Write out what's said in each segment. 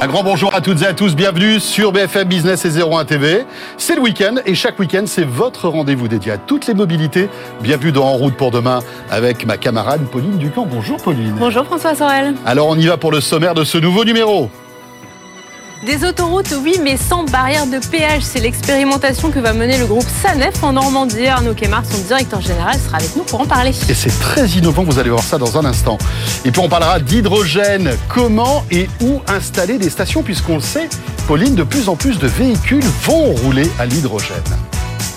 Un grand bonjour à toutes et à tous, bienvenue sur BFM Business et 01 TV. C'est le week-end et chaque week-end c'est votre rendez-vous dédié à toutes les mobilités. Bienvenue dans En route pour demain avec ma camarade Pauline Ducamp. Bonjour Pauline. Bonjour François Sorel. Alors on y va pour le sommaire de ce nouveau numéro. Des autoroutes, oui, mais sans barrière de péage. C'est l'expérimentation que va mener le groupe SANEF en Normandie. Arnaud Kemar, son directeur général, sera avec nous pour en parler. Et c'est très innovant, vous allez voir ça dans un instant. Et puis on parlera d'hydrogène. Comment et où installer des stations, puisqu'on le sait, Pauline, de plus en plus de véhicules vont rouler à l'hydrogène.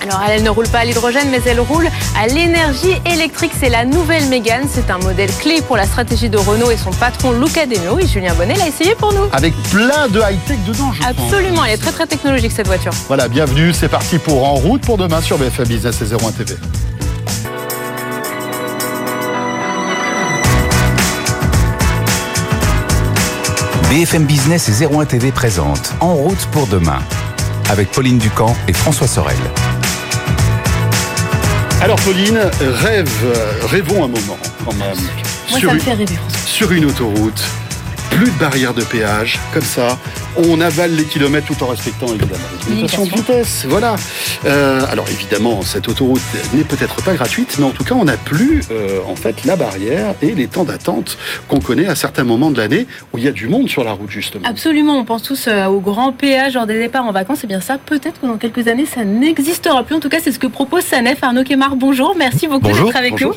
Alors elle ne roule pas à l'hydrogène, mais elle roule à l'énergie électrique. C'est la nouvelle Mégane. C'est un modèle clé pour la stratégie de Renault et son patron Luca Deno. Et Julien Bonnet l'a essayé pour nous. Avec plein de high-tech dedans, je Absolument, elle est très très technologique cette voiture. Voilà, bienvenue. C'est parti pour En route pour demain sur BFM Business et 01 TV. BFM Business et 01 TV présente En route pour demain avec Pauline Ducamp et François Sorel. Alors Pauline, rêve, rêvons un moment quand même. Moi, ça me fait rêver, Sur une autoroute, plus de barrières de péage, comme ça, on avale les kilomètres tout en respectant évidemment les limitations de vitesse. Voilà. Euh, alors évidemment, cette autoroute n'est peut-être pas gratuite, mais en tout cas, on n'a plus euh, en fait la barrière et les temps d'attente qu'on connaît à certains moments de l'année où il y a du monde sur la route justement. Absolument. On pense tous euh, au grand péage lors des départs en vacances. C'est bien ça. Peut-être que dans quelques années, ça n'existera plus. En tout cas, c'est ce que propose Sanef. Arnaud Kemar, bonjour. Merci beaucoup d'être avec nous.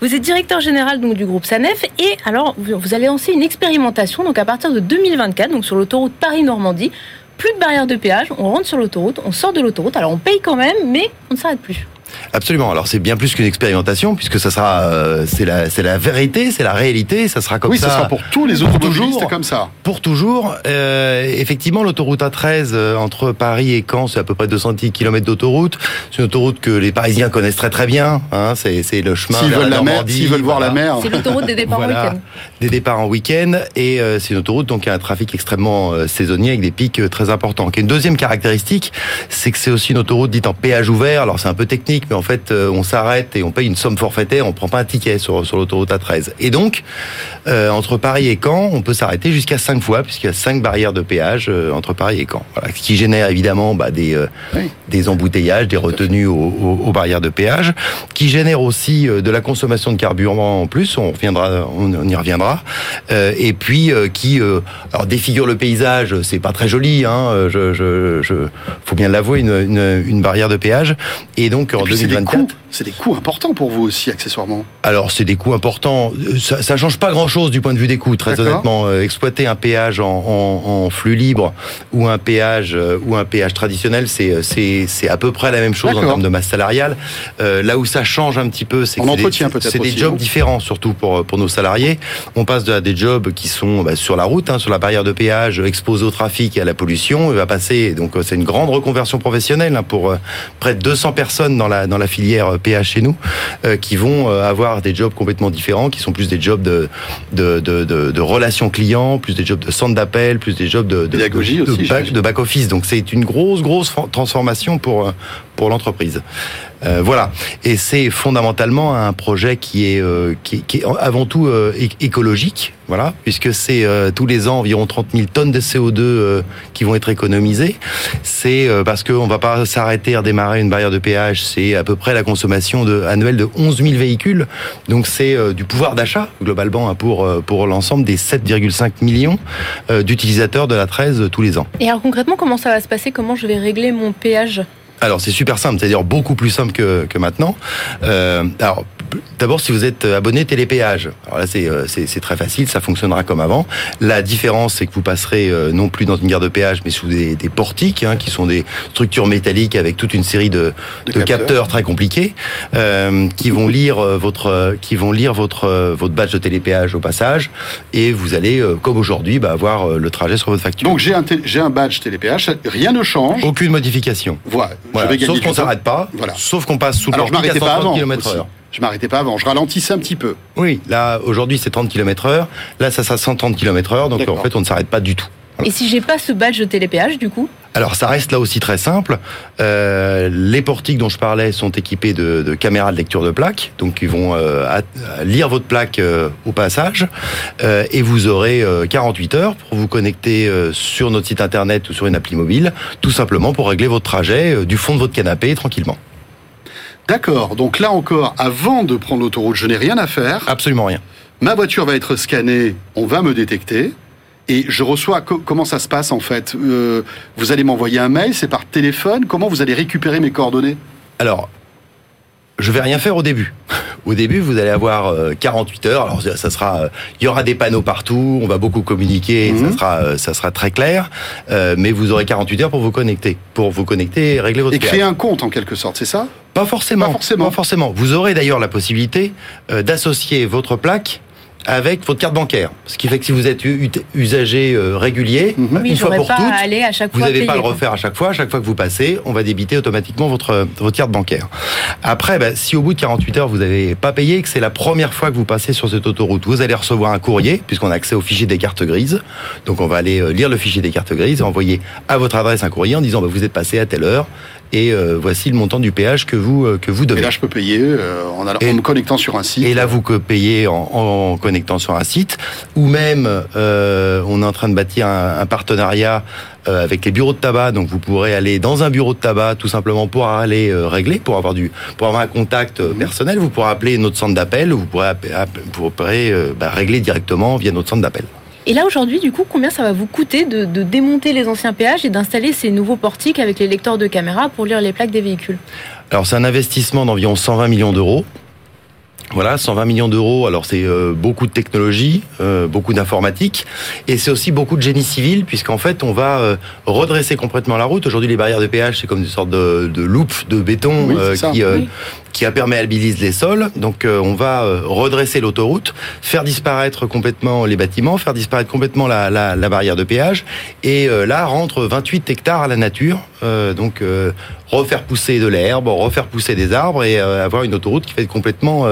Vous êtes directeur général donc du groupe Sanef et alors vous allez lancer une expérimentation donc à partir de 2024 donc sur l'autoroute Paris Normandie. Plus de barrière de péage, on rentre sur l'autoroute, on sort de l'autoroute, alors on paye quand même, mais on ne s'arrête plus. Absolument. Alors c'est bien plus qu'une expérimentation puisque ça sera euh, c'est la c'est la vérité, c'est la réalité, ça sera comme ça. Oui, ça sera pour tous les automobilistes comme ça. Pour toujours. Euh, effectivement, l'autoroute A13 euh, entre Paris et Caen, c'est à peu près 210 km d'autoroute. C'est une autoroute que les Parisiens connaissent très très bien. Hein, c'est c'est le chemin. S'ils veulent la, mer, s'ils veulent voir la mer. C'est l'autoroute des départs en week-end. Des départs en week-end et euh, c'est une autoroute donc qui a un trafic extrêmement saisonnier avec des pics très importants. Une deuxième caractéristique, c'est que c'est aussi une autoroute dite en péage ouvert. Alors c'est un peu technique, mais en fait, euh, on s'arrête et on paye une somme forfaitaire, on prend pas un ticket sur, sur l'autoroute A13. Et donc, euh, entre Paris et Caen, on peut s'arrêter jusqu'à cinq fois, puisqu'il y a cinq barrières de péage euh, entre Paris et Caen. Voilà, ce qui génère évidemment bah, des, des embouteillages, des retenues aux, barrières de péage, qui génère aussi de la consommation de carburant en plus, on, reviendra, on, y reviendra, et puis qui alors défigure le paysage, c'est pas très joli, hein, je, je, je faut bien l'avouer, une, une, une barrière de péage, et donc en 2024. C'est des coûts importants pour vous aussi, accessoirement. Alors, c'est des coûts importants. Ça, ça change pas grand-chose du point de vue des coûts, très honnêtement. Euh, exploiter un péage en, en, flux libre ou un péage euh, ou un péage traditionnel, c'est euh, c'est à peu près la même chose en termes de masse salariale. là où ça change un petit peu, c'est que c'est des, jobs différents, surtout pour pour nos salariés. On passe de, à des jobs qui sont bah, sur la route, hein, sur la barrière de péage, exposés au trafic et à la pollution. Il va passer donc c'est une grande reconversion professionnelle hein, pour près de 200 personnes dans la dans la filière PH chez nous, euh, qui vont euh, avoir des jobs complètement différents, qui sont plus des jobs de, de, de, de, relations clients, plus des jobs de centre d'appel, plus des jobs de, de, de, back, office. Donc c'est une grosse, grosse transformation pour, euh, pour l'entreprise. voilà. Et c'est fondamentalement un projet qui est, qui, qui, est avant tout écologique, voilà, puisque c'est tous les ans environ 30 000 tonnes de CO2 qui vont être économisées. C'est parce qu'on va pas s'arrêter à redémarrer une barrière de péage, c'est à peu près la consommation annuelle de 11 000 véhicules. Donc c'est euh, du pouvoir d'achat globalement hein, pour, euh, pour l'ensemble des 7,5 millions euh, d'utilisateurs de la 13 tous les ans. Et alors concrètement, comment ça va se passer? Comment je vais régler mon péage? Alors c'est super simple, c'est-à-dire beaucoup plus simple que, que maintenant. Euh, alors d'abord si vous êtes abonné télépéage, alors là c'est euh, c'est très facile, ça fonctionnera comme avant. La différence c'est que vous passerez euh, non plus dans une gare de péage, mais sous des, des portiques, hein, qui sont des structures métalliques avec toute une série de, de, capteurs. très compliqués, euh, qui vont lire euh, votre qui vont lire votre votre badge de télépéage au passage, et vous allez comme aujourd'hui bah, avoir le trajet sur votre facture. Donc j'ai un j'ai un badge télépéage, rien ne change. Aucune modification. Voilà. Sauf qu'on s'arrête pas. Voilà. Sauf qu'on passe sous le portique à 130 km/h. Je m'arrêtais pas avant, je ralentissais un petit peu. Oui, là aujourd'hui c'est 30 km heure, là ça sera 130 km heure, donc en fait on ne s'arrête pas du tout. Et si j'ai pas ce badge de télépéage du coup Alors ça reste là aussi très simple. Euh, les portiques dont je parlais sont équipés de, caméras de lecture de plaques, donc ils vont euh, lire votre plaque euh, au passage, et vous aurez 48 heures pour vous connecter sur notre site internet ou sur une appli mobile, tout simplement pour régler votre trajet du fond de votre canapé tranquillement. D'accord, donc là encore, avant de prendre l'autoroute, je n'ai rien à faire. Absolument rien. Ma voiture va être scannée, on va me détecter. Et je reçois, comment ça se passe en fait? Euh, Vous allez m'envoyer un mail, c'est par téléphone? Comment vous allez récupérer mes coordonnées? Alors, je vais rien faire au début. Au début, vous allez avoir 48 euh, heures. Alors, ça sera, euh, il y aura des panneaux partout. On va beaucoup communiquer. Ça mhm. sera, ça sera très clair. mais vous aurez 48 heures pour vous connecter, pour vous connecter et régler votre. Et créer un compte en quelque sorte, c'est ça? Pas forcément. Pas forcément. Pas forcément. Vous aurez d'ailleurs la possibilité d'associer votre plaque avec votre carte bancaire. Ce qui fait que si vous êtes usager euh, régulier, mhm. une fois pour toutes, à chaque vous n'avez pas à le refaire à chaque fois. À chaque fois que vous passez, on va débiter automatiquement votre, votre carte bancaire. Après, bah, si au bout de 48 heures, vous n'avez pas payé, que c'est la première fois que vous passez sur cette autoroute, vous allez recevoir un courrier, puisqu'on a accès au fichier des cartes grises. Donc on va aller euh, lire le fichier des cartes grises et envoyer à votre adresse un courrier en disant bah, vous êtes passé à telle heure, et euh, voici le montant du péage que vous que vous devez. Et là, je peux payer en, allant, en, me connectant sur un site. Et là, vous payez en, en connectant sur un site, ou même euh, on est en train de bâtir un, partenariat euh, avec les bureaux de tabac. Donc vous pourrez aller dans un bureau de tabac tout simplement pour aller euh, régler, pour avoir du, pour avoir un contact personnel. Vous pourrez appeler notre centre d'appel, vous pourrez, vous pourrez bah, régler directement via notre centre d'appel. Et là aujourd'hui, du coup, combien ça va vous coûter de, de démonter les anciens péages et d'installer ces nouveaux portiques avec les lecteurs de caméra pour lire les plaques des véhicules? Alors c'est un investissement d'environ 120 millions d'euros. Voilà, 120 millions d'euros. Alors c'est euh, beaucoup de technologie, euh, beaucoup d'informatique, et c'est aussi beaucoup de génie civil, puisqu'en fait on va euh, redresser complètement la route. Aujourd'hui, les barrières de péage, c'est comme une sorte de, de loupe de béton qui, qui imperméabilise les sols. Donc on va redresser l'autoroute, faire disparaître complètement les bâtiments, faire disparaître complètement la, la, la barrière de péage, et là rentre 28 hectares à la nature. donc refaire pousser de l'herbe, refaire pousser des arbres et avoir une autoroute qui fait complètement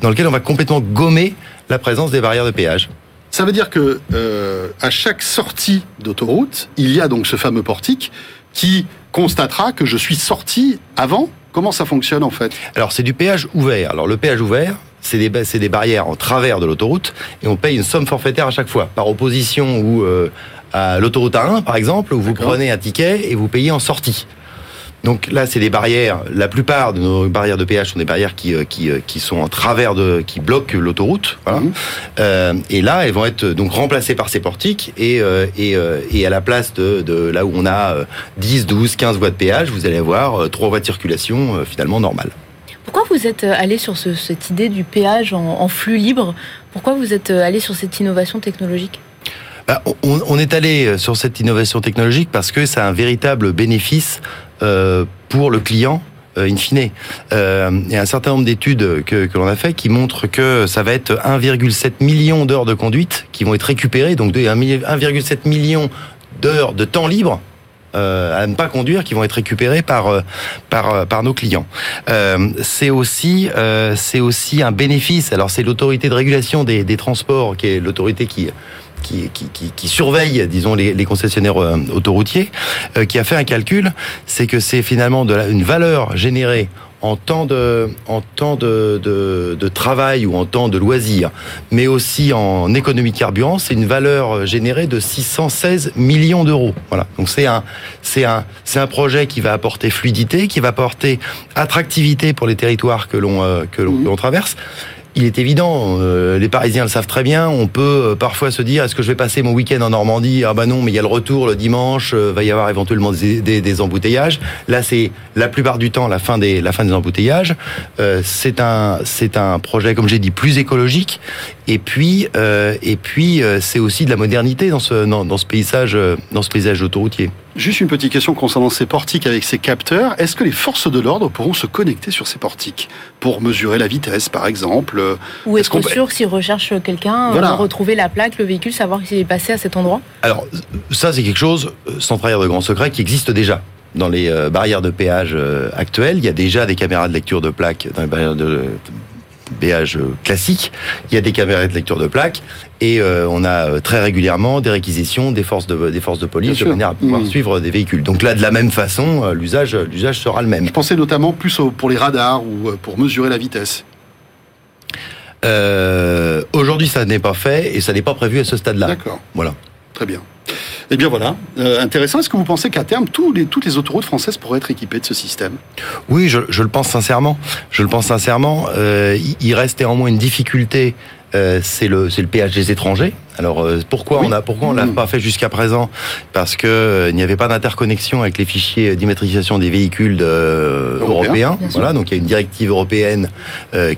dans lequel on va complètement gommer la présence des barrières de péage. Ça veut dire que euh, à chaque sortie d'autoroute, il y a donc ce fameux portique qui constatera que je suis sorti avant. Comment ça fonctionne en fait? Alors c'est du péage ouvert. Alors le péage ouvert, c'est des, des barrières en travers de l'autoroute et on paye une somme forfaitaire à chaque fois, par opposition ou euh, à l'autoroute A1 par exemple, où vous prenez un ticket et vous payez en sortie. Donc là, c'est des barrières. La plupart de nos barrières de péage sont des barrières qui, euh, qui, euh, qui sont en travers de, qui bloquent l'autoroute. Voilà. Mhm. Euh, et là, elles vont être donc remplacées par ces portiques et, euh, et, et à la place de, de, là où on a 10, 12, 15 voies de péage, vous allez avoir trois voies de circulation finalement normales. Pourquoi vous êtes allé sur ce, cette idée du péage en, en flux libre? Pourquoi vous êtes allé sur cette innovation technologique? Bah, on, on, est allé sur cette innovation technologique parce que ça a un véritable bénéfice pour le client euh, in fine. Euh, il y a un certain nombre d'études que, l'on a fait qui montrent que ça va être 1,7 million d'heures de conduite qui vont être récupérées, donc 1,7 million d'heures de temps libre euh, à ne pas conduire qui vont être récupérés par nos clients. Euh, c'est aussi un bénéfice. Alors c'est l'autorité de régulation des transports qui est l'autorité qui qui, qui, qui, surveille, disons, les, les concessionnaires euh, autoroutiers, euh, qui a fait un calcul, c'est que c'est finalement de la, une valeur générée en temps de, en temps de, de, de, travail ou en temps de loisir, mais aussi en économie de carburant, c'est une valeur générée de 616 millions d'euros. Voilà. Donc c'est un, c'est un, c'est un projet qui va apporter fluidité, qui va apporter attractivité pour les territoires que l'on, euh, que l'on traverse il est évident, euh, les Parisiens le savent très bien, on peut euh, parfois se dire est-ce que je vais passer mon week-end en Normandie? Ah bah non, mais il y a le retour le dimanche, euh, va y avoir éventuellement des, embouteillages. Là, c'est la plupart du temps la fin des, fin des embouteillages. c'est un, c'est un projet, comme j'ai dit, plus écologique. Et puis, et puis, c'est aussi de la modernité dans ce, dans, dans ce paysage, dans ce paysage autoroutier. Juste une petite question concernant ces portiques avec ces capteurs. Est-ce que les forces de l'ordre pourront se connecter sur ces portiques pour mesurer la vitesse, par exemple Ou est-ce est sûr que s'ils recherchent quelqu'un, voilà. retrouver la plaque, le véhicule, savoir s'il est passé à cet endroit? Alors, ça, c'est quelque chose, euh, sans trahir de grand secret, qui existe déjà. Dans les euh, barrières de péage euh, actuelles, il y a déjà des caméras de lecture de plaques dans les barrières de péage classique, il y a des caméras de lecture de plaques et on a très régulièrement des réquisitions des forces de, des forces de police de manière à pouvoir mmh. suivre des véhicules. Donc là, de la même façon, l'usage, l'usage sera le même. Je pensais notamment plus pour les radars ou pour mesurer la vitesse. Euh, Aujourd'hui, ça n'est pas fait et ça n'est pas prévu à ce stade-là. D'accord. Voilà. Très bien. Eh bien voilà, euh, intéressant. Est-ce que vous pensez qu'à terme, tous les, toutes les autoroutes françaises pourraient être équipées de ce système? Oui, je, le pense sincèrement. Je le pense sincèrement. Euh, il reste néanmoins une difficulté euh, c'est le c'est le péage des étrangers. Alors euh, pourquoi on a pourquoi on l'a mmh. pas fait jusqu'à présent? Parce que euh, il n'y avait pas d'interconnexion avec les fichiers d'immatriculation des véhicules européens. Voilà, donc il y a une directive européenne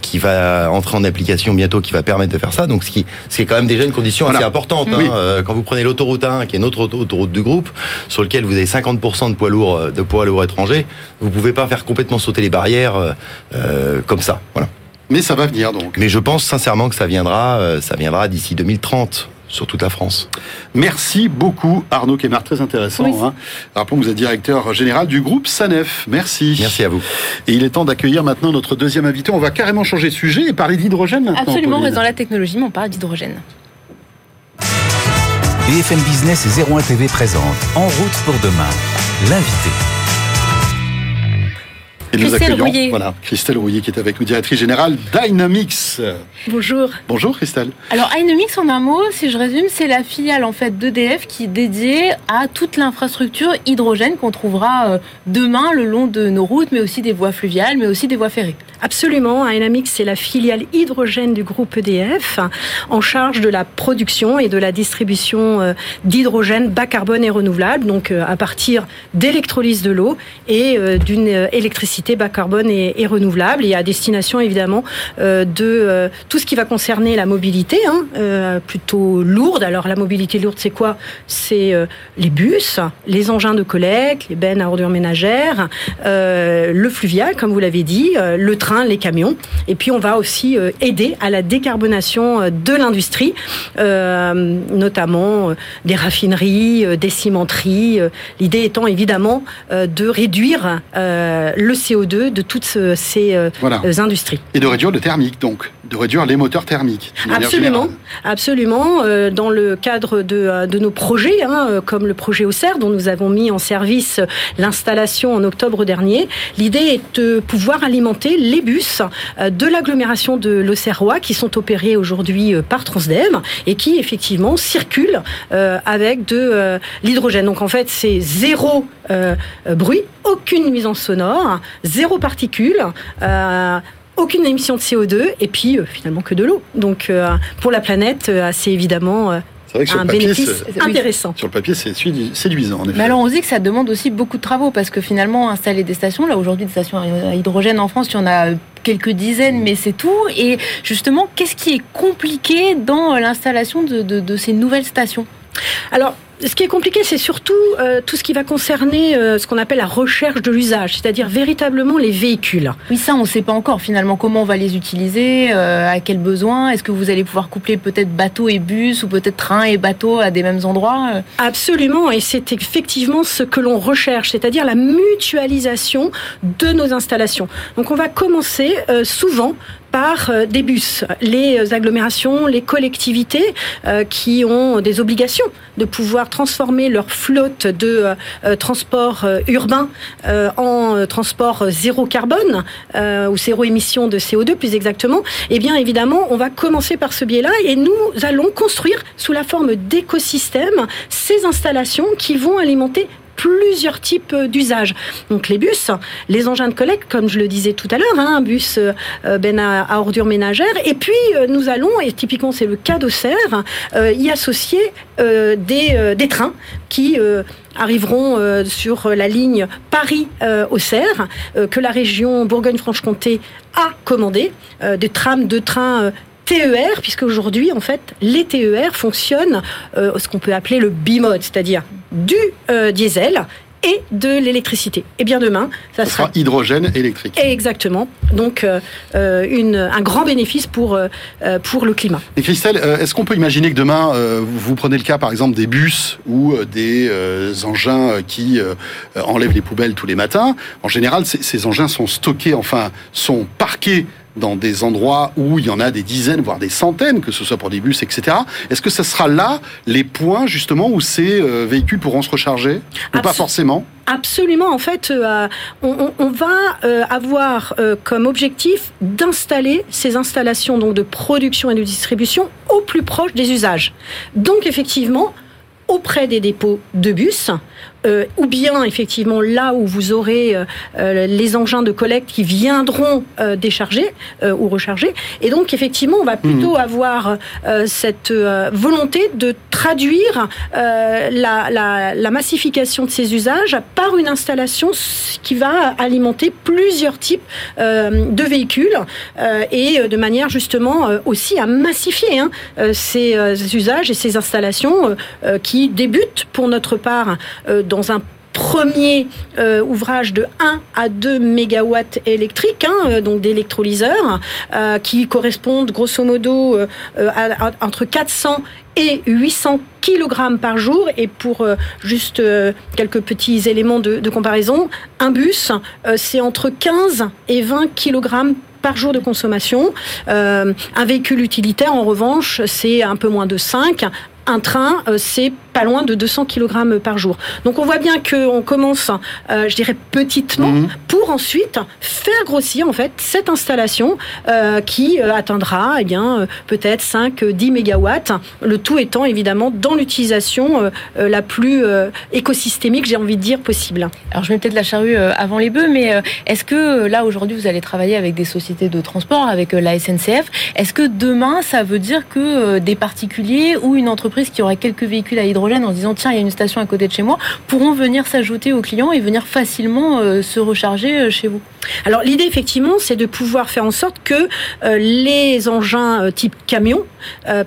qui va entrer en application bientôt, qui va permettre de faire ça. Donc ce qui c'est quand même déjà une condition assez importante. Hein. quand vous prenez l'autoroute 1, qui est notre autoroute du groupe, sur lequel vous avez 50% de poids lourds de poids lourds étrangers, vous pouvez pas faire complètement sauter les barrières comme ça. Voilà. Mais ça va venir donc. Mais je pense sincèrement que ça viendra, euh, ça viendra d'ici 2030 sur toute la France. Merci beaucoup Arnaud Kemar, très intéressant. Oui. Hein. Rappelons que vous êtes directeur général du groupe SANEF. Merci. Merci à vous. Et il est temps d'accueillir maintenant notre deuxième invité. On va carrément changer de sujet et parler d'hydrogène maintenant. Absolument, on reste dans la technologie, mais on parle d'hydrogène. BFM Business et 01 TV présente En route pour demain. L'invité. Et nous accueillons Voilà, Christelle Rouillet qui est avec nous, directrice générale Dynamics. Bonjour. Bonjour Christelle. Alors Dynamics en un mot, si je résume, c'est la filiale en fait d'EDF qui est dédiée à toute l'infrastructure hydrogène qu'on trouvera euh, demain le long de nos routes, mais aussi des voies fluviales, mais aussi des voies ferrées. Absolument. Dynamics, c'est la filiale hydrogène du groupe EDF en charge de la production et de la distribution euh, d'hydrogène bas carbone et renouvelable, donc euh, à partir d'électrolyse de l'eau et d'une électricité bas carbone et, renouvelable et à destination évidemment euh, de euh, tout ce qui va concerner la mobilité, hein, euh, plutôt lourde. Alors la mobilité lourde, c'est quoi? C'est les bus, les engins de collecte, les bennes à ordures ménagères, le fluvial, comme vous l'avez dit, le train, les camions. Et puis on va aussi aider à la décarbonation de l'industrie, notamment des raffineries, des cimenteries. L'idée étant évidemment de réduire le CO2 de toutes ces euh, euh, industries. Et de réduire le thermique, donc, de réduire les moteurs thermiques. Absolument, absolument. Euh, dans le cadre de, de nos projets, hein, comme le projet Auxerre, dont nous avons mis en service l'installation en octobre dernier, l'idée est de pouvoir alimenter les bus de l'agglomération de l'Auxerrois qui sont opérés aujourd'hui par Transdev et qui effectivement circulent avec de l'hydrogène. Donc en fait, c'est zéro bruit, aucune nuisance sonore, zéro particule. Euh, aucune émission de CO2 et puis euh, finalement que de l'eau. Donc euh, pour la planète, c'est évidemment un bénéfice intéressant. Sur le papier, c'est séduisant, en effet. Mais alors, on dit que ça demande aussi beaucoup de travaux, parce que finalement, installer des stations, là, aujourd'hui, des stations à hydrogène en France, il y en a quelques dizaines, mais c'est tout. Et justement, qu'est-ce qui est compliqué dans l'installation de, de ces nouvelles stations? Alors, ce qui est compliqué, c'est surtout euh, tout ce qui va concerner euh, ce qu'on appelle la recherche de l'usage, c'est-à-dire véritablement les véhicules. Oui, ça, on ne sait pas encore finalement comment on va les utiliser, euh, à quel besoin. Est-ce que vous allez pouvoir coupler peut-être bateau et bus ou peut-être train et bateau à des mêmes endroits Absolument, et c'est effectivement ce que l'on recherche, c'est-à-dire la mutualisation de nos installations. Donc on va commencer souvent par euh, des bus. Les agglomérations, les collectivités euh, qui ont des obligations de pouvoir transformer leur flotte de euh, transport urbain en transport zéro carbone ou zéro émission de CO2 plus exactement, eh bien évidemment, on va commencer par ce biais-là et nous allons construire sous la forme d'écosystèmes ces installations qui vont alimenter plusieurs types d'usages. Donc les bus, les engins de collecte, comme je le disais tout à l'heure, hein, un bus euh, ben à, ordures ménagères. Et puis euh, nous allons, et typiquement c'est le cas d'Auxerre, euh, y associer des, trains qui arriveront sur la ligne Paris-Auxerre, que la région Bourgogne-Franche-Comté a commandé, des trams de trains TER, puisque aujourd'hui, en fait, les TER fonctionnent euh, ce qu'on peut appeler le bimode, c'est-à-dire du euh, diesel et de l'électricité. Et bien demain, ça, sera, hydrogène électrique. Exactement. Donc euh, une, un grand bénéfice pour pour le climat. Et Christelle, est-ce qu'on peut imaginer que demain vous prenez le cas par exemple des bus ou des engins qui enlèvent les poubelles tous les matins? En général, ces, ces engins sont stockés, enfin sont parqués dans des endroits où il y en a des dizaines, voire des centaines, que ce soit pour des bus, etc. Est-ce que ce sera là les points justement où ces euh, véhicules pourront se recharger? Ou pas forcément? Absolument. En fait, euh, on, va euh, avoir comme objectif d'installer ces installations donc de production et de distribution au plus proche des usages. Donc, effectivement, auprès des dépôts de bus, euh, ou bien effectivement là où vous aurez euh, euh, les engins de collecte qui viendront décharger ou recharger. Et donc effectivement, on va plutôt avoir cette volonté de traduire la, massification de ces usages par une installation qui va alimenter plusieurs types de véhicules et de manière justement aussi à massifier hein, ces usages et ces installations qui débutent pour notre part dans un premier euh, ouvrage de 1 à 2 mégawatts électriques, hein, euh, donc d'électrolyseurs, euh, qui correspondent grosso modo à, entre 400 et 800 kg par jour. Et pour juste quelques petits éléments de, de comparaison, un bus, c'est entre 15 et 20 kg par jour de consommation. un véhicule utilitaire, en revanche, c'est un peu moins de 5 un train, c'est pas loin de 200 kg par jour. Donc on voit bien qu'on commence, euh, je dirais petitement, mhm. pour ensuite faire grossir en fait cette installation euh, qui atteindra eh bien peut-être 5-10 mégawatts. Le tout étant évidemment dans l'utilisation la plus écosystémique, j'ai envie de dire possible. Alors je mets peut-être la charrue avant les bœufs, mais est-ce que là aujourd'hui vous allez travailler avec des sociétés de transport, avec la SNCF Est-ce que demain ça veut dire que des particuliers ou une entreprise qui auraient quelques véhicules à hydrogène en disant tiens, il y a une station à côté de chez moi, pourront venir s'ajouter aux clients et venir facilement euh, se recharger euh, chez vous. Alors l'idée effectivement, c'est de pouvoir faire en sorte que euh, les engins type camion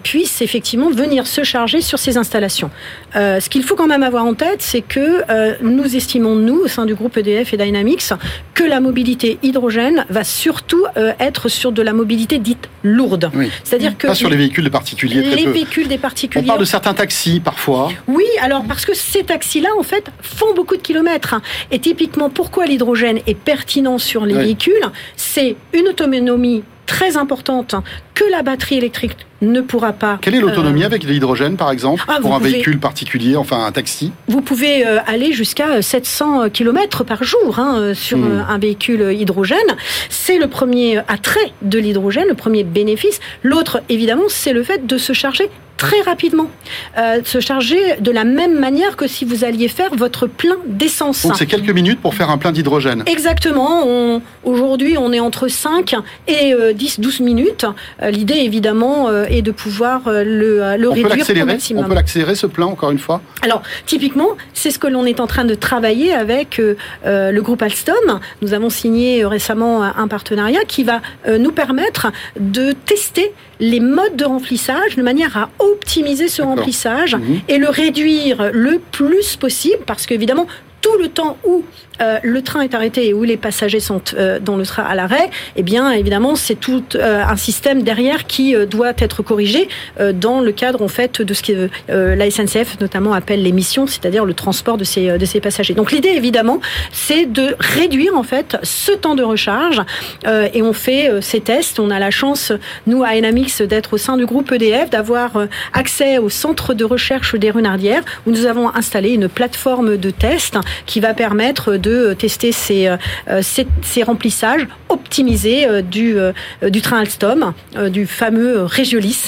puissent effectivement venir se charger sur ces installations. ce qu'il faut quand même avoir en tête, c'est que nous estimons nous au sein du groupe EDF et Dynamics que la mobilité hydrogène va surtout être sur de la mobilité dite lourde. C'est-à-dire que pas sur les véhicules des particuliers. Les véhicules des particuliers certains taxis parfois. Oui, alors parce que ces taxis-là, en fait, font beaucoup de kilomètres. Et typiquement, pourquoi l'hydrogène est pertinent sur les véhicules C'est une autonomie très importante que la batterie électrique ne pourra pas. Quelle est l'autonomie euh, avec l'hydrogène, par exemple, ah, pour un véhicule particulier, enfin un taxi? Vous pouvez euh, aller jusqu'à 700 km par jour hein, sur hmm. un véhicule hydrogène. C'est le premier attrait de l'hydrogène, le premier bénéfice. L'autre, évidemment, c'est le fait de se charger très rapidement, euh, se charger de la même manière que si vous alliez faire votre plein d'essence. Donc c'est quelques minutes pour faire un plein d'hydrogène. Exactement. Aujourd'hui, on est entre 5 et 10-12 euh, minutes. Euh, l'idée, évidemment, est de pouvoir le, le réduire au maximum. On peut l'accélérer, ce plein, encore une fois Alors, typiquement, c'est ce que l'on est en train de travailler avec le groupe Alstom. Nous avons signé récemment un partenariat qui va nous permettre de tester les modes de remplissage de manière à optimiser ce remplissage mhm. et le réduire le plus possible parce qu'évidemment tout le temps où euh, le train est arrêté et où les passagers sont euh, dans le train à l'arrêt, eh bien évidemment c'est tout euh, un système derrière qui doit être corrigé dans le cadre en fait de ce que la SNCF notamment appelle l'émission, c'est-à-dire le transport de ces passagers. Donc l'idée évidemment c'est de réduire en fait ce temps de recharge et on fait ces tests. On a la chance nous à Enamix d'être au sein du groupe EDF, d'avoir accès au centre de recherche des Renardières où nous avons installé une plateforme de test qui va permettre de tester ces, euh, ces, remplissages optimisés euh, du, euh, du train Alstom, du fameux Régiolis,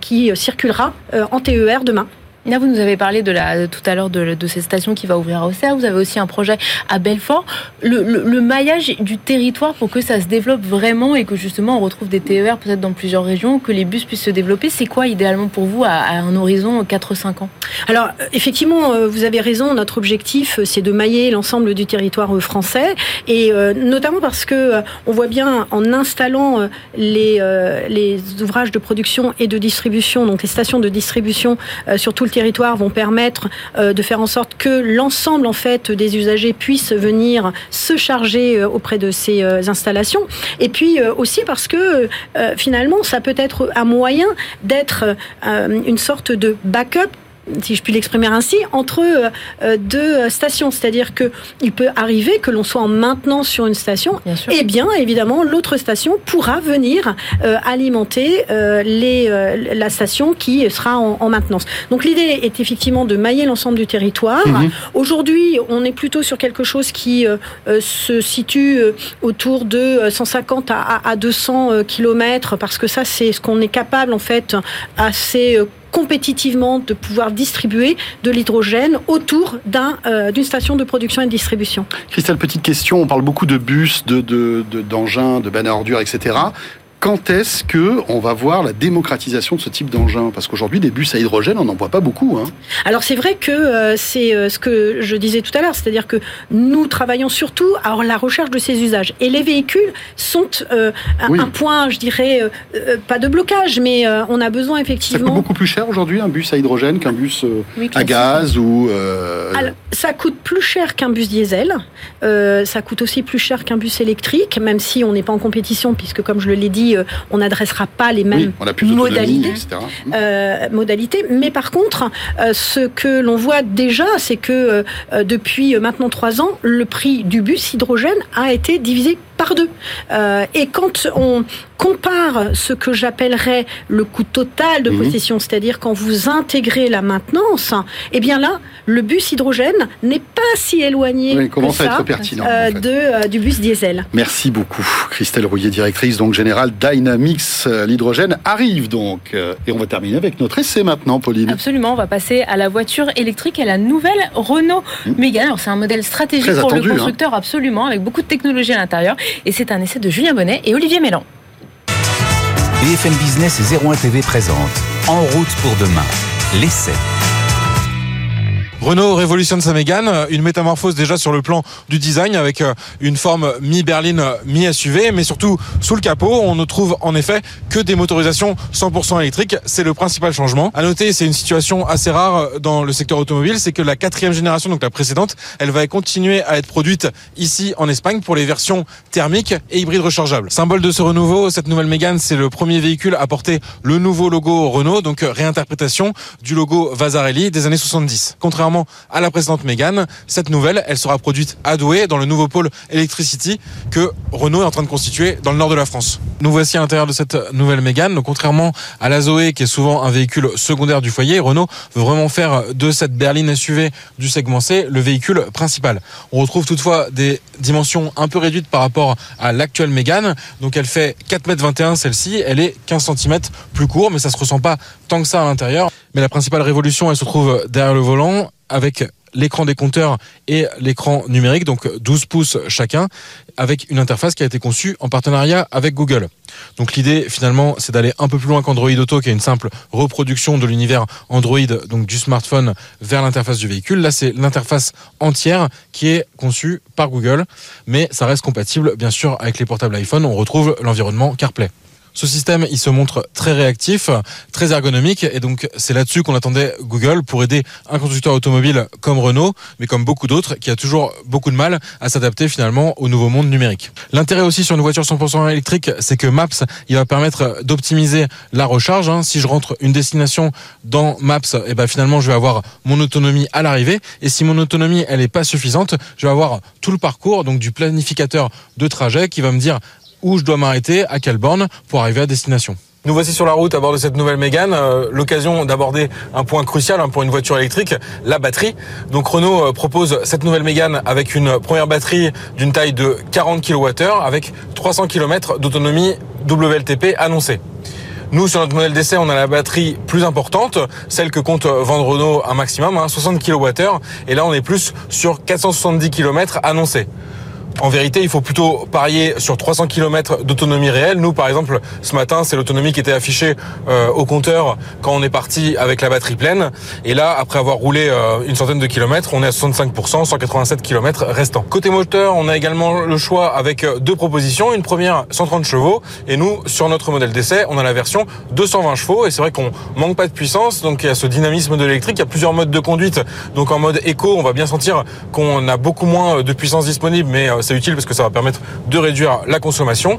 qui circulera en TER demain. Là, vous nous avez parlé de la, tout à l'heure de, de, cette station qui va ouvrir à Auxerre. Vous avez aussi un projet à Belfort. Le, le, maillage du territoire pour que ça se développe vraiment et que justement on retrouve des TER peut-être dans plusieurs régions, que les bus puissent se développer, c'est quoi idéalement pour vous à, un horizon 4-5 ans? Alors, effectivement, euh, vous avez raison. Notre objectif, c'est de mailler l'ensemble du territoire français et euh, notamment parce que euh, on voit bien en installant les, les ouvrages de production et de distribution, donc les stations de distribution sur tout le territoires vont permettre euh, de faire en sorte que l'ensemble en fait des usagers puissent venir se charger euh, auprès de ces euh, installations. Et puis aussi parce que finalement, ça peut être un moyen d'être une sorte de backup si je puis l'exprimer ainsi, entre deux stations. C'est-à-dire que il peut arriver que l'on soit en maintenance sur une station, et bien évidemment l'autre station pourra venir alimenter les, la station qui sera en, maintenance. Donc l'idée est effectivement de mailler l'ensemble du territoire. Mhm. Aujourd'hui, on est plutôt sur quelque chose qui se situe autour de 150 à, à 200 kilomètres, parce que ça c'est ce qu'on est capable en fait assez euh, compétitivement de pouvoir distribuer de l'hydrogène autour euh, d'une station de production et de distribution. Christelle, petite question, on parle beaucoup de bus, d'engins, de, de à ordures, etc quand est-ce que on va voir la démocratisation de ce type d'engin? Parce qu'aujourd'hui, des bus à hydrogène, on n'en voit pas beaucoup. Hein. Alors c'est vrai que euh, c'est euh, ce que je disais tout à l'heure, c'est-à-dire que nous travaillons surtout à la recherche de ces usages. Et les véhicules sont euh, un, point, je dirais, pas de blocage, mais on a besoin effectivement... Ça coûte beaucoup plus cher aujourd'hui un bus à hydrogène qu'un bus à gaz ou... Alors, ça coûte plus cher qu'un bus diesel. ça coûte aussi plus cher qu'un bus électrique, même si on n'est pas en compétition, puisque comme je le l'ai dit, euh, on n'adressera pas les mêmes modalités, euh, modalités. Mais par contre, euh, ce que l'on voit déjà, c'est que depuis maintenant trois ans, le prix du bus hydrogène a été divisé par deux. et quand on compare ce que j'appellerais le coût total de mhm. possession, c'est-à-dire quand vous intégrez la maintenance, eh bien là, le bus hydrogène n'est pas si éloigné de, du bus diesel. Merci beaucoup, Christelle Rouillet, directrice donc générale Dynamics. L'hydrogène arrive donc. Euh, et on va terminer avec notre essai maintenant, Pauline. Absolument, on va passer à la voiture électrique et à la nouvelle Renault mmh. Mégane. Alors c'est un modèle stratégique pour le hein. constructeur, absolument, avec beaucoup de technologie à l'intérieur. Et c'est un essai de Julien Bonnet et Olivier Mélan. BFM Business et 01 TV présente En route pour demain, l'essai. Renault révolutionne sa Mégane, une métamorphose déjà sur le plan du design avec euh, une forme mi-berline, mi-SUV, mais surtout sous le capot, on ne trouve en effet que des motorisations 100% électriques. C'est le principal changement. À noter, c'est une situation assez rare dans le secteur automobile, c'est que la quatrième génération, donc la précédente, elle va continuer à être produite ici en Espagne pour les versions thermiques et hybrides rechargeables. Symbole de ce renouveau, cette nouvelle Mégane, c'est le premier véhicule à porter le nouveau logo Renault, donc réinterprétation du logo Vasarelli des années 70. Contrairement à la précédente Mégane. Cette nouvelle, elle sera produite à Douai, dans le nouveau pôle Electricity que Renault est en train de constituer dans le nord de la France. Nous voici à l'intérieur de cette nouvelle Mégane. Donc, contrairement à la Zoé, qui est souvent un véhicule secondaire du foyer, Renault veut vraiment faire de cette berline SUV du segment C le véhicule principal. On retrouve toutefois des dimensions un peu réduites par rapport à l'actuelle Mégane. Donc, elle fait 4,21 m celle-ci. Elle est 15 cm plus court, mais ça se ressent pas tant que ça à l'intérieur. Mais la principale révolution, elle se trouve derrière le volant avec l'écran des compteurs et l'écran numérique, donc 12 pouces chacun, avec une interface qui a été conçue en partenariat avec Google. Donc l'idée finalement c'est d'aller un peu plus loin qu'Android Auto qui est une simple reproduction de l'univers Android donc du smartphone vers l'interface du véhicule. Là c'est l'interface entière qui est conçue par Google mais ça reste compatible bien sûr avec les portables iPhone. On retrouve l'environnement CarPlay. Ce système, il se montre très réactif, très ergonomique, et donc c'est là-dessus qu'on attendait Google pour aider un constructeur automobile comme Renault, mais comme beaucoup d'autres, qui a toujours beaucoup de mal à s'adapter finalement au nouveau monde numérique. L'intérêt aussi sur une voiture 100% électrique, c'est que Maps, il va permettre d'optimiser la recharge. Hein. Si je rentre une destination dans Maps, et eh ben finalement je vais avoir mon autonomie à l'arrivée, et si mon autonomie elle est pas suffisante, je vais avoir tout le parcours donc du planificateur de trajet qui va me dire où je dois m'arrêter, à quelle borne pour arriver à destination. Nous voici sur la route à bord de cette nouvelle Mégane, euh, l'occasion d'aborder un point crucial hein, pour une voiture électrique, la batterie. Donc Renault euh, propose cette nouvelle Mégane avec une première batterie d'une taille de 40 kWh avec 300 km d'autonomie WLTP annoncée. Nous, sur notre modèle d'essai, on a la batterie plus importante, celle que compte vendre Renault un maximum, 60 hein, kWh. Et là, on est plus sur 470 km annoncés. En vérité, il faut plutôt parier sur 300 km d'autonomie réelle. Nous, par exemple, ce matin, c'est l'autonomie qui était affichée euh, au compteur quand on est parti avec la batterie pleine. Et là, après avoir roulé euh, une centaine de kilomètres, on est à 65%, 187 km restants. Côté moteur, on a également le choix avec euh, deux propositions. Une première, 130 chevaux. Et nous, sur notre modèle d'essai, on a la version 220 chevaux. Et c'est vrai qu'on manque pas de puissance. Donc, il y a ce dynamisme de l'électrique. Il y a plusieurs modes de conduite. Donc, en mode éco, on va bien sentir qu'on a beaucoup moins de puissance disponible, mais c'est utile parce que ça va permettre de réduire la consommation.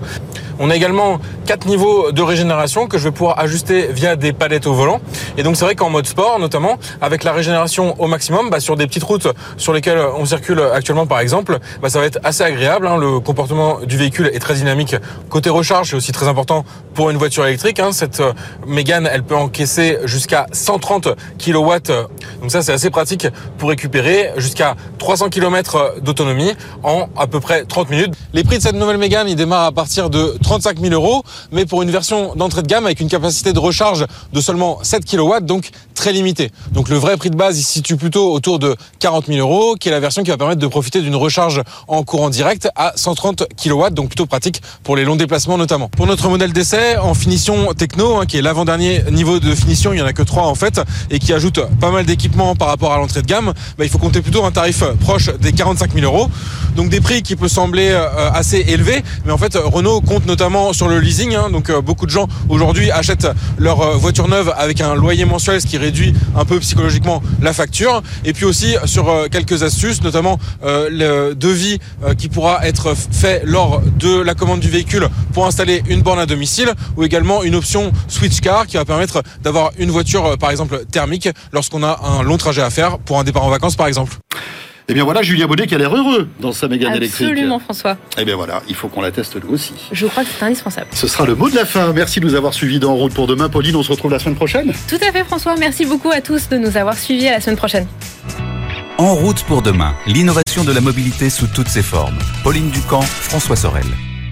On a également quatre niveaux de régénération que je vais pouvoir ajuster via des palettes au volant. Et donc c'est vrai qu'en mode sport, notamment, avec la régénération au maximum, bah, sur des petites routes sur lesquelles on circule actuellement par exemple, bah, ça va être assez agréable. Hein. Le comportement du véhicule est très dynamique. Côté recharge, c'est aussi très important pour une voiture électrique. Hein. Cette euh, Mégane, elle peut encaisser jusqu'à 130 kW. Donc ça, c'est assez pratique pour récupérer jusqu'à 300 km d'autonomie en à peu près 30 minutes. Les prix de cette nouvelle Mégane, ils démarrent à partir de 35 000 euros, mais pour une version d'entrée de gamme avec une capacité de recharge de seulement 7 kW, donc très limitée. Donc le vrai prix de base, il se situe plutôt autour de 40 000 euros, qui est la version qui va permettre de profiter d'une recharge en courant direct à 130 kW, donc plutôt pratique pour les longs déplacements notamment. Pour notre modèle d'essai, en finition techno, hein, qui est l'avant-dernier niveau de finition, il y en a que trois en fait, et qui ajoute pas mal d'équipements par rapport à l'entrée de gamme, bah, il faut compter plutôt un tarif proche des 45 000 euros. Donc des prix qui peut sembler euh, assez élevés, mais en fait Renault compte notamment sur le leasing. Hein. donc euh, beaucoup de gens aujourd'hui achètent leur euh, voiture neuve avec un loyer mensuel, ce qui réduit un peu psychologiquement la facture. Et puis aussi sur quelques astuces, notamment le devis qui pourra être fait lors de la commande du véhicule pour installer une borne à domicile, ou également une option switch car qui va permettre d'avoir une voiture par exemple thermique lorsqu'on a un long trajet à faire pour un départ en vacances par exemple. Eh bien voilà, Julien Baudet qui a l'air heureux dans sa Mégane électrique. Absolument, François. Eh bien voilà, il faut qu'on la teste nous aussi. Je crois que c'est indispensable. Ce sera le mot de la fin. Merci de nous avoir suivis dans Route pour demain. Pauline, on se retrouve la semaine prochaine. Tout à fait, François. Merci beaucoup à tous de nous avoir suivis. À la semaine prochaine. En route pour demain, l'innovation de la mobilité sous toutes ses formes. Pauline Ducamp, François Sorel.